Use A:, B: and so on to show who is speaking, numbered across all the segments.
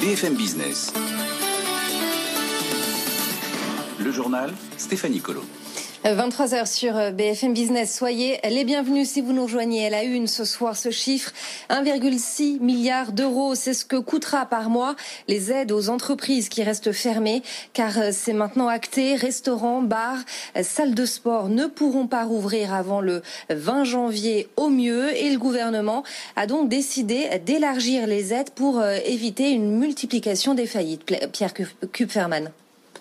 A: BFM Business. Le journal Stéphanie Colo.
B: 23h sur euh, BFM Business. Soyez les bienvenus si vous nous rejoignez à la une ce soir. Ce chiffre, 1,6 milliard d'euros, c'est ce que coûtera par mois les aides aux entreprises qui restent fermées, car euh, c'est maintenant acté. Restaurants, bars, euh, salles de sport ne pourront pas rouvrir avant le 20 janvier au mieux, et le gouvernement a donc décidé d'élargir les aides pour éviter une multiplication des faillites. Pierre Kupferman.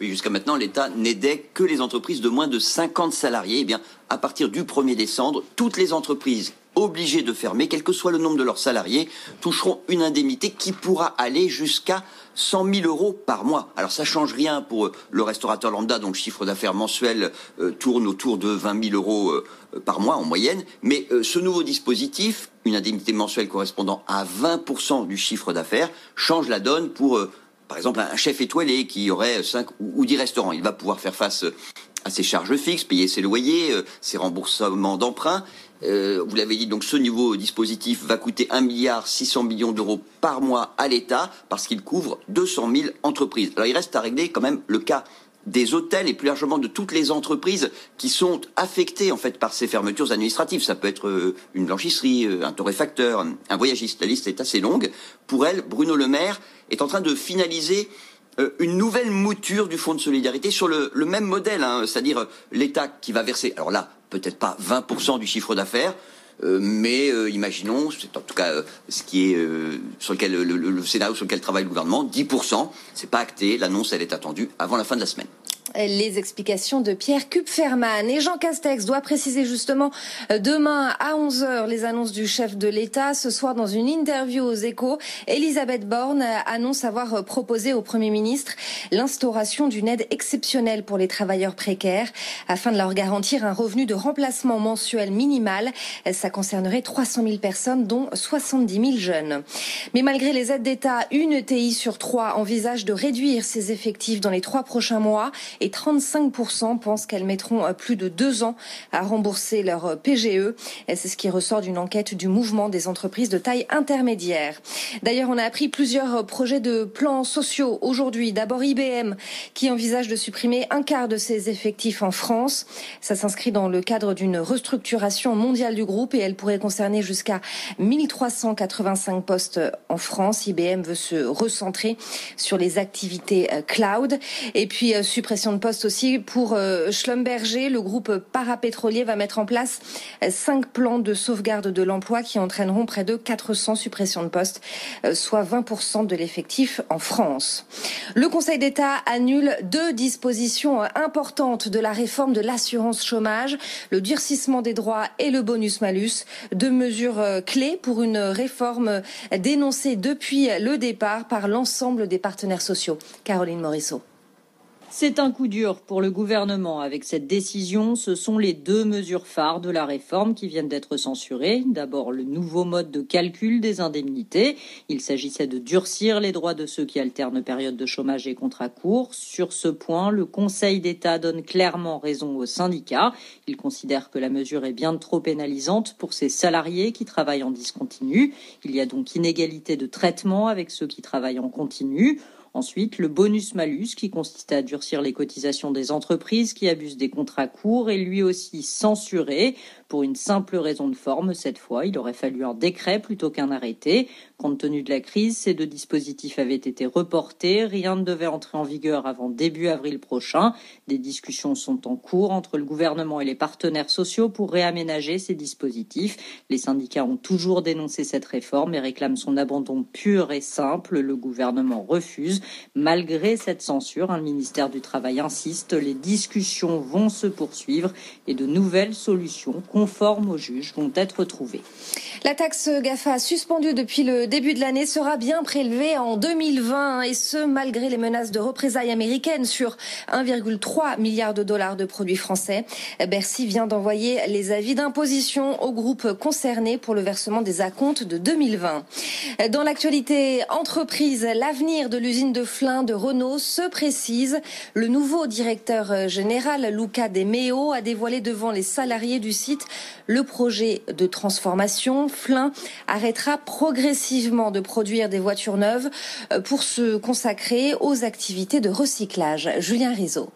C: Jusqu'à maintenant, l'État n'aidait que les entreprises de moins de 50 salariés. Eh bien, à partir du 1er décembre, toutes les entreprises obligées de fermer, quel que soit le nombre de leurs salariés, toucheront une indemnité qui pourra aller jusqu'à 100 000 euros par mois. Alors ça change rien pour le restaurateur lambda dont le chiffre d'affaires mensuel euh, tourne autour de 20 000 euros euh, par mois en moyenne. Mais euh, ce nouveau dispositif, une indemnité mensuelle correspondant à 20% du chiffre d'affaires, change la donne pour par exemple, un chef étoilé qui aurait 5 ou 10 restaurants, il va pouvoir faire face à ses charges fixes, payer ses loyers, euh, ses remboursements d'emprunt. Euh, vous l'avez dit, donc ce nouveau dispositif va coûter 1 milliard 600 millions d'euros par mois à l'État parce qu'il couvre 200 000 entreprises. Alors il reste à régler quand même le cas des hôtels et plus largement de toutes les entreprises qui sont affectées en fait par ces fermetures administratives. Ça peut être euh, une blanchisserie, euh, un torréfacteur, un voyagiste. La liste est assez longue. Pour elle, Bruno Le Maire est en train de finaliser euh, une nouvelle mouture du fonds de solidarité sur le, même modèle, hein, c'est-à-dire l'État qui va verser, alors là, peut-être pas 20% du chiffre d'affaires, mais imaginons, c'est en tout cas ce qui est sur lequel le, le, scénario sur lequel travaille le gouvernement, 10%. C'est pas acté. L'annonce, elle est attendue avant la fin de la semaine
B: les explications de Pierre Kupferman. Et Jean Castex doit préciser justement euh, demain à 11h les annonces du chef de l'État. Ce soir, dans une interview aux échos, Elisabeth Borne annonce avoir euh, proposé au Premier ministre l'instauration d'une aide exceptionnelle pour les travailleurs précaires afin de leur garantir un revenu de remplacement mensuel minimal. Ça concernerait 300 000 personnes, dont 70 000 jeunes. Mais malgré les aides d'État, une ETI sur trois envisage de réduire ses effectifs dans les trois prochains mois et 35% pensent qu'elles mettront euh, plus de deux ans à rembourser leur euh, PGE. C'est ce qui ressort d'une enquête du mouvement des entreprises de taille intermédiaire. D'ailleurs, on a appris plusieurs euh, projets de plans sociaux aujourd'hui. D'abord IBM qui envisage de supprimer un quart de ses effectifs en France. Ça s'inscrit dans le cadre d'une restructuration mondiale du groupe et elle pourrait concerner jusqu'à 1385 postes en France. IBM veut se recentrer sur les activités cloud et puis suppression de poste aussi pour euh, Schlumberger. Le groupe parapétrolier va mettre en place euh, cinq plans de sauvegarde de l'emploi qui entraîneront près de 400 suppressions de postes, euh, soit 20% de l'effectif en France. Le Conseil d'État annule deux dispositions importantes de la réforme de l'assurance chômage, le durcissement des droits et le bonus-malus, deux mesures clés pour une réforme dénoncée depuis le départ par l'ensemble des partenaires sociaux. Caroline Morisseau.
D: C'est un coup dur pour le gouvernement. Avec cette décision, ce sont les deux mesures phares de la réforme qui viennent d'être censurées. D'abord, le nouveau mode de calcul des indemnités. Il s'agissait de durcir les droits de ceux qui alternent période de chômage et contrat court. Sur ce point, le Conseil d'État donne clairement raison aux syndicats. Il considère que la mesure est bien trop pénalisante pour ces salariés qui travaillent en discontinu. Il y a donc inégalité de traitement avec ceux qui travaillent en continu. Ensuite, le bonus-malus qui consiste à durcir les cotisations des entreprises qui abusent des contrats courts est lui aussi censuré pour une simple raison de forme. Cette fois, il aurait fallu un décret plutôt qu'un arrêté. Compte tenu de la crise, ces deux dispositifs avaient été reportés. Rien ne devait entrer en vigueur avant début avril prochain. Des discussions sont en cours entre le gouvernement et les partenaires sociaux pour réaménager ces dispositifs. Les syndicats ont toujours dénoncé cette réforme et réclament son abandon pur et simple. Le gouvernement refuse. Malgré cette censure, le ministère du Travail insiste, les discussions vont se poursuivre et de nouvelles solutions conformes aux juges vont être trouvées.
B: La taxe GAFA suspendue depuis le début de l'année sera bien prélevée en 2020 et ce malgré les menaces de représailles américaines sur 1,3 milliard de dollars de produits français. Bercy vient d'envoyer les avis d'imposition aux groupes concernés pour le versement des acomptes de 2020. Dans l'actualité entreprise, l'avenir de l'usine de Flins de Renault se précise. Le nouveau directeur général, Luca De Meo, a dévoilé devant les salariés du site le projet de transformation. Flins arrêtera progressivement de produire des voitures neuves pour se consacrer aux activités de recyclage. Julien Rizzo.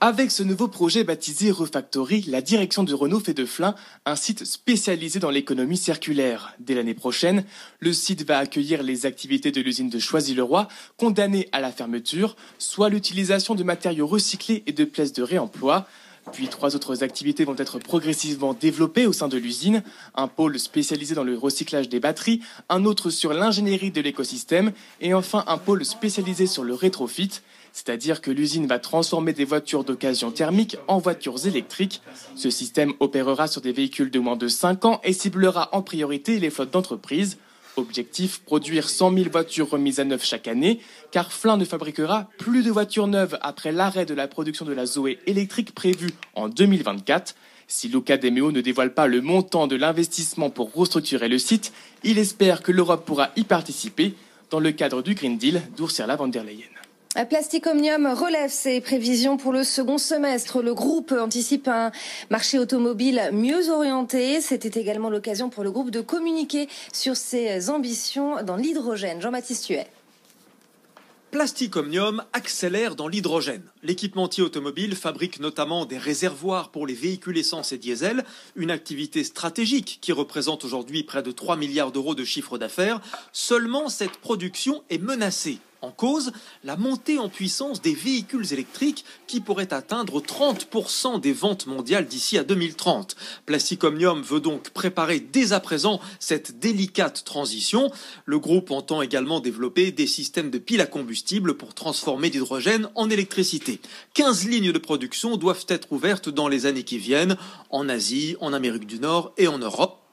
E: Avec ce nouveau projet baptisé Refactory, la direction de Renault fait de Flins un site spécialisé dans l'économie circulaire. Dès l'année prochaine, le site va accueillir les activités de l'usine de Choisy-le-Roi, condamnée à la fermeture, soit l'utilisation de matériaux recyclés et de pièces de réemploi. Puis trois autres activités vont être progressivement développées au sein de l'usine. Un pôle spécialisé dans le recyclage des batteries, un autre sur l'ingénierie de l'écosystème et enfin un pôle spécialisé sur le rétrofit. C'est-à-dire que l'usine va transformer des voitures d'occasion thermique en voitures électriques. Ce système opérera sur des véhicules de moins de 5 ans et ciblera en priorité les flottes d'entreprises. Objectif, produire 100 000 voitures remises à neuf chaque année, car Flin ne fabriquera plus de voitures neuves après l'arrêt de la production de la Zoé électrique prévue en 2024. Si Luca Demeo ne dévoile pas le montant de l'investissement pour restructurer le site, il espère que l'Europe pourra y participer dans le cadre du Green Deal d'Ursula von der Leyen.
B: Plastic Omnium relève ses prévisions pour le second semestre. Le groupe anticipe un marché automobile mieux orienté. C'était également l'occasion pour le groupe de communiquer sur ses ambitions dans l'hydrogène. Jean-Baptiste Huet.
F: Plastic Omnium accélère dans l'hydrogène. L'équipementier automobile fabrique notamment des réservoirs pour les véhicules essence et diesel, une activité stratégique qui représente aujourd'hui près de 3 milliards d'euros de chiffre d'affaires. Seulement, cette production est menacée en cause, la montée en puissance des véhicules électriques qui pourraient atteindre 30% des ventes mondiales d'ici à 2030. Plastic Omnium veut donc préparer dès à présent cette délicate transition. Le groupe entend également développer des systèmes de piles à combustible pour transformer l'hydrogène en électricité. 15 lignes de production doivent être ouvertes dans les années qui viennent en Asie, en Amérique du Nord et en Europe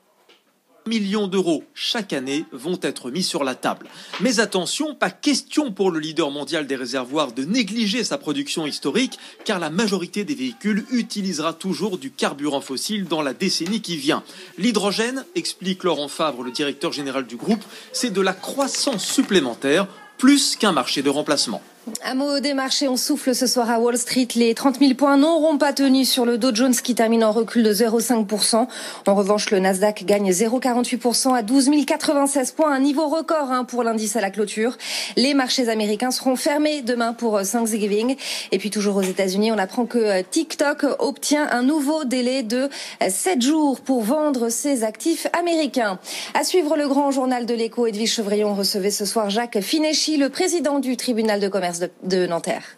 F: millions d'euros chaque année vont être mis sur la table. Mais attention, pas question pour le leader mondial des réservoirs de négliger sa production historique, car la majorité des véhicules utilisera toujours du carburant fossile dans la décennie qui vient. L'hydrogène, explique Laurent Favre, le directeur général du groupe, c'est de la croissance supplémentaire, plus qu'un marché de remplacement.
B: Un mot des marchés, on souffle ce soir à Wall Street. Les 30 000 points n'auront pas tenu sur le Dow Jones qui termine en recul de 0,5%. En revanche, le Nasdaq gagne 0,48% à 12 096 points, un niveau record hein, pour l'indice à la clôture. Les marchés américains seront fermés demain pour Thanksgiving. Et puis toujours aux États-Unis, on apprend que TikTok obtient un nouveau délai de 7 jours pour vendre ses actifs américains. À suivre le grand journal de l'écho, Edwige Chevrillon recevait ce soir Jacques Fineschi, le président du tribunal de commerce de, Nanterre.